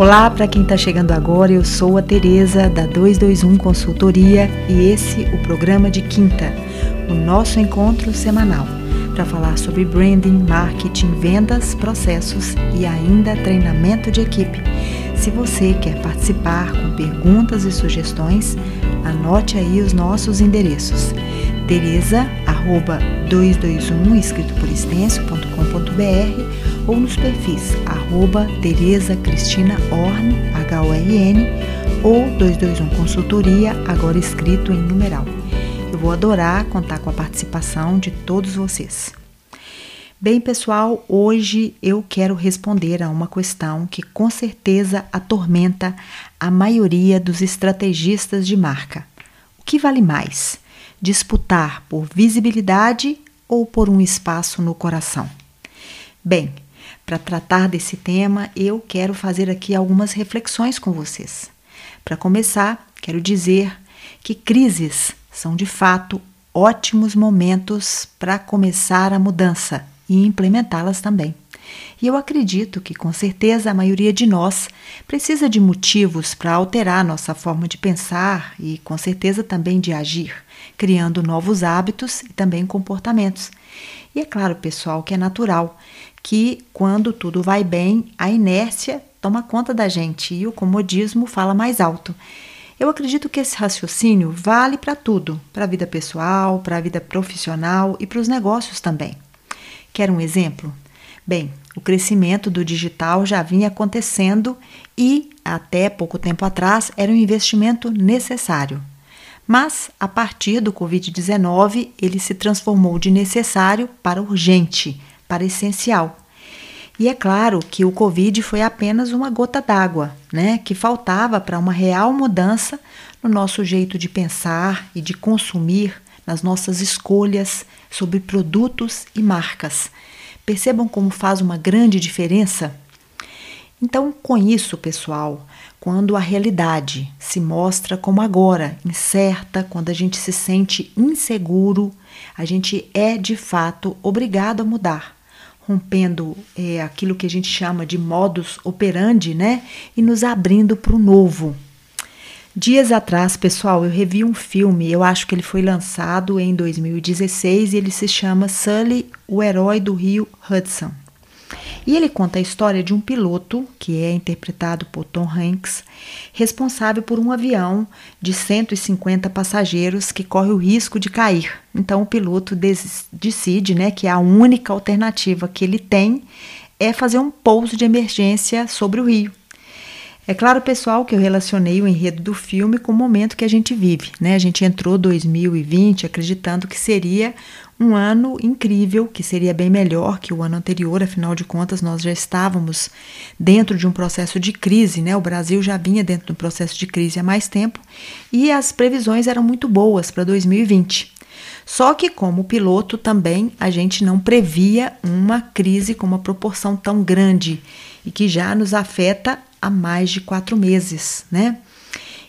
Olá, para quem está chegando agora, eu sou a Tereza da 221 Consultoria e esse o programa de quinta, o nosso encontro semanal para falar sobre branding, marketing, vendas, processos e ainda treinamento de equipe. Se você quer participar com perguntas e sugestões, anote aí os nossos endereços. Tereza, arroba 221, escrito por ou nos perfis arroba Tereza Cristina H-O-R-N, ou 221 Consultoria, agora escrito em numeral. Eu vou adorar contar com a participação de todos vocês. Bem, pessoal, hoje eu quero responder a uma questão que com certeza atormenta a maioria dos estrategistas de marca. O que vale mais? disputar por visibilidade ou por um espaço no coração? Bem, para tratar desse tema, eu quero fazer aqui algumas reflexões com vocês. Para começar, quero dizer que crises são de fato ótimos momentos para começar a mudança e implementá-las também. E eu acredito que, com certeza, a maioria de nós precisa de motivos para alterar nossa forma de pensar e, com certeza, também de agir, criando novos hábitos e também comportamentos. E é claro, pessoal, que é natural que, quando tudo vai bem, a inércia toma conta da gente e o comodismo fala mais alto. Eu acredito que esse raciocínio vale para tudo, para a vida pessoal, para a vida profissional e para os negócios também. Quer um exemplo? Bem, o crescimento do digital já vinha acontecendo e, até pouco tempo atrás, era um investimento necessário. Mas, a partir do Covid-19, ele se transformou de necessário para urgente, para essencial. E é claro que o Covid foi apenas uma gota d'água, né, que faltava para uma real mudança no nosso jeito de pensar e de consumir, nas nossas escolhas sobre produtos e marcas. Percebam como faz uma grande diferença? Então, com isso, pessoal, quando a realidade se mostra como agora, incerta, quando a gente se sente inseguro, a gente é de fato obrigado a mudar, rompendo é, aquilo que a gente chama de modus operandi, né? E nos abrindo para o novo. Dias atrás, pessoal, eu revi um filme, eu acho que ele foi lançado em 2016 e ele se chama Sully, o herói do rio Hudson. E ele conta a história de um piloto, que é interpretado por Tom Hanks, responsável por um avião de 150 passageiros que corre o risco de cair. Então o piloto decide né, que a única alternativa que ele tem é fazer um pouso de emergência sobre o rio. É claro, pessoal, que eu relacionei o enredo do filme com o momento que a gente vive, né? A gente entrou 2020 acreditando que seria um ano incrível, que seria bem melhor que o ano anterior, afinal de contas, nós já estávamos dentro de um processo de crise, né? O Brasil já vinha dentro de um processo de crise há mais tempo e as previsões eram muito boas para 2020. Só que, como piloto, também a gente não previa uma crise com uma proporção tão grande e que já nos afeta há mais de quatro meses, né?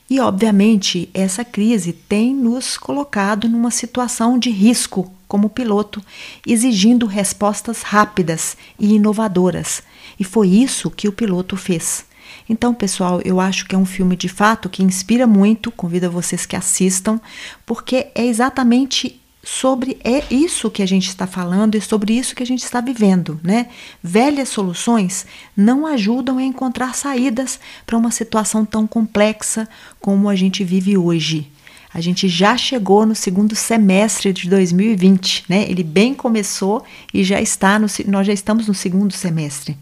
E, obviamente, essa crise tem nos colocado numa situação de risco como piloto, exigindo respostas rápidas e inovadoras. E foi isso que o piloto fez. Então, pessoal, eu acho que é um filme de fato que inspira muito, convido vocês que assistam, porque é exatamente sobre é isso que a gente está falando e sobre isso que a gente está vivendo, né? Velhas soluções não ajudam a encontrar saídas para uma situação tão complexa como a gente vive hoje. A gente já chegou no segundo semestre de 2020, né? Ele bem começou e já está no, nós já estamos no segundo semestre.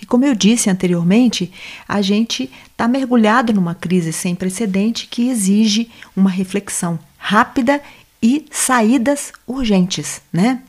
E como eu disse anteriormente, a gente está mergulhado numa crise sem precedente que exige uma reflexão rápida e saídas urgentes, né?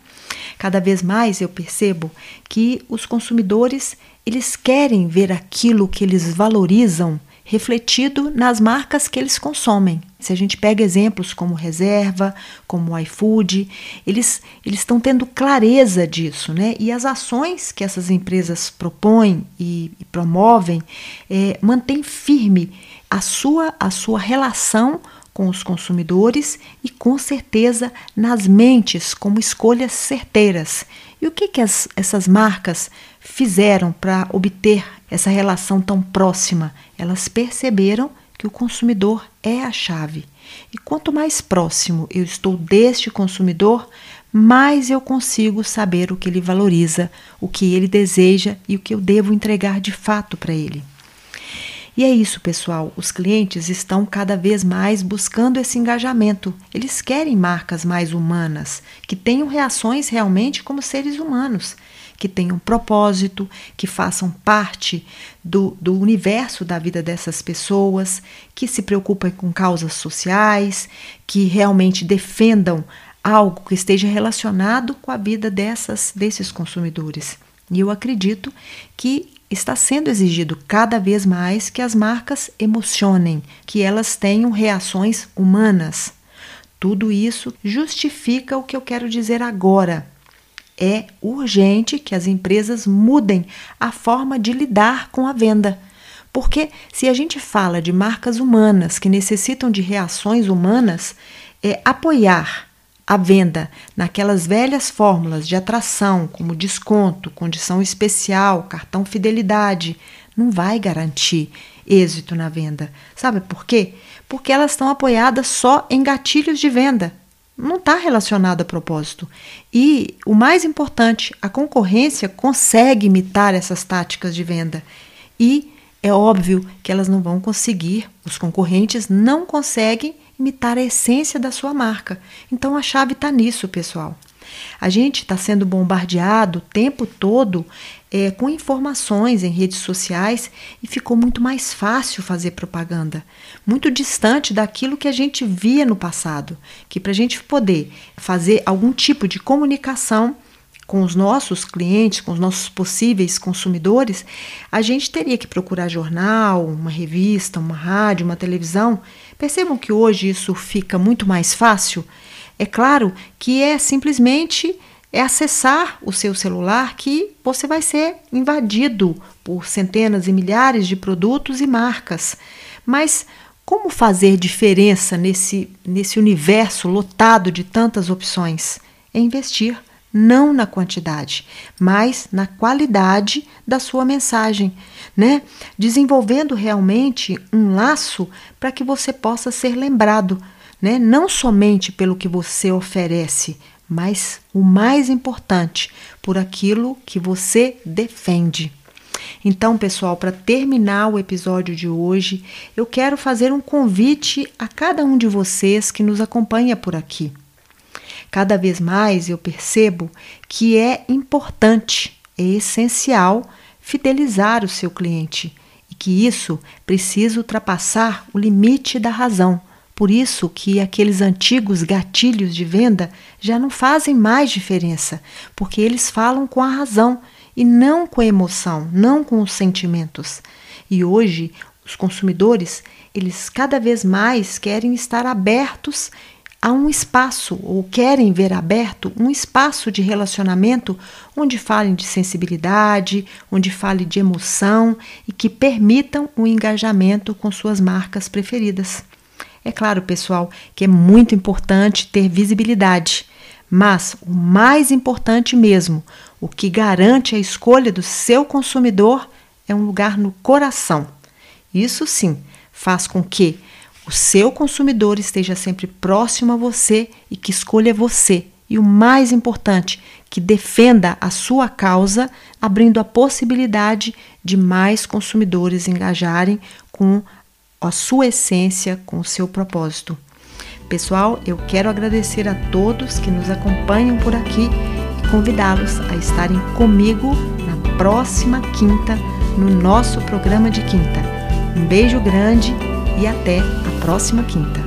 Cada vez mais eu percebo que os consumidores eles querem ver aquilo que eles valorizam refletido nas marcas que eles consomem. Se a gente pega exemplos como Reserva, como iFood, eles eles estão tendo clareza disso, né? E as ações que essas empresas propõem e, e promovem é, mantém firme a sua a sua relação com os consumidores e, com certeza, nas mentes como escolhas certeiras. E o que, que as, essas marcas fizeram para obter essa relação tão próxima? Elas perceberam que o consumidor é a chave. E quanto mais próximo eu estou deste consumidor, mais eu consigo saber o que ele valoriza, o que ele deseja e o que eu devo entregar de fato para ele. E é isso, pessoal. Os clientes estão cada vez mais buscando esse engajamento. Eles querem marcas mais humanas, que tenham reações realmente como seres humanos, que tenham propósito, que façam parte do, do universo da vida dessas pessoas, que se preocupem com causas sociais, que realmente defendam algo que esteja relacionado com a vida dessas desses consumidores. E eu acredito que está sendo exigido cada vez mais que as marcas emocionem, que elas tenham reações humanas. Tudo isso justifica o que eu quero dizer agora. É urgente que as empresas mudem a forma de lidar com a venda. Porque se a gente fala de marcas humanas que necessitam de reações humanas, é apoiar a venda naquelas velhas fórmulas de atração, como desconto, condição especial, cartão fidelidade, não vai garantir êxito na venda. Sabe por quê? Porque elas estão apoiadas só em gatilhos de venda. Não está relacionado a propósito. E o mais importante, a concorrência consegue imitar essas táticas de venda. E é óbvio que elas não vão conseguir, os concorrentes não conseguem imitar a essência da sua marca. Então a chave está nisso, pessoal. A gente está sendo bombardeado o tempo todo é, com informações em redes sociais e ficou muito mais fácil fazer propaganda, muito distante daquilo que a gente via no passado. Que para a gente poder fazer algum tipo de comunicação com os nossos clientes, com os nossos possíveis consumidores, a gente teria que procurar jornal, uma revista, uma rádio, uma televisão. Percebam que hoje isso fica muito mais fácil. É claro que é simplesmente é acessar o seu celular que você vai ser invadido por centenas e milhares de produtos e marcas. Mas como fazer diferença nesse, nesse universo lotado de tantas opções? É investir não na quantidade, mas na qualidade da sua mensagem, né? Desenvolvendo realmente um laço para que você possa ser lembrado, né? Não somente pelo que você oferece, mas o mais importante, por aquilo que você defende. Então, pessoal, para terminar o episódio de hoje, eu quero fazer um convite a cada um de vocês que nos acompanha por aqui. Cada vez mais eu percebo que é importante, é essencial fidelizar o seu cliente e que isso precisa ultrapassar o limite da razão. Por isso que aqueles antigos gatilhos de venda já não fazem mais diferença, porque eles falam com a razão e não com a emoção, não com os sentimentos. E hoje os consumidores, eles cada vez mais querem estar abertos há um espaço, ou querem ver aberto, um espaço de relacionamento onde falem de sensibilidade, onde falem de emoção e que permitam o engajamento com suas marcas preferidas. É claro, pessoal, que é muito importante ter visibilidade, mas o mais importante mesmo, o que garante a escolha do seu consumidor é um lugar no coração. Isso sim faz com que o seu consumidor esteja sempre próximo a você e que escolha você. E o mais importante, que defenda a sua causa, abrindo a possibilidade de mais consumidores engajarem com a sua essência, com o seu propósito. Pessoal, eu quero agradecer a todos que nos acompanham por aqui e convidá-los a estarem comigo na próxima quinta, no nosso programa de quinta. Um beijo grande e até a próxima quinta.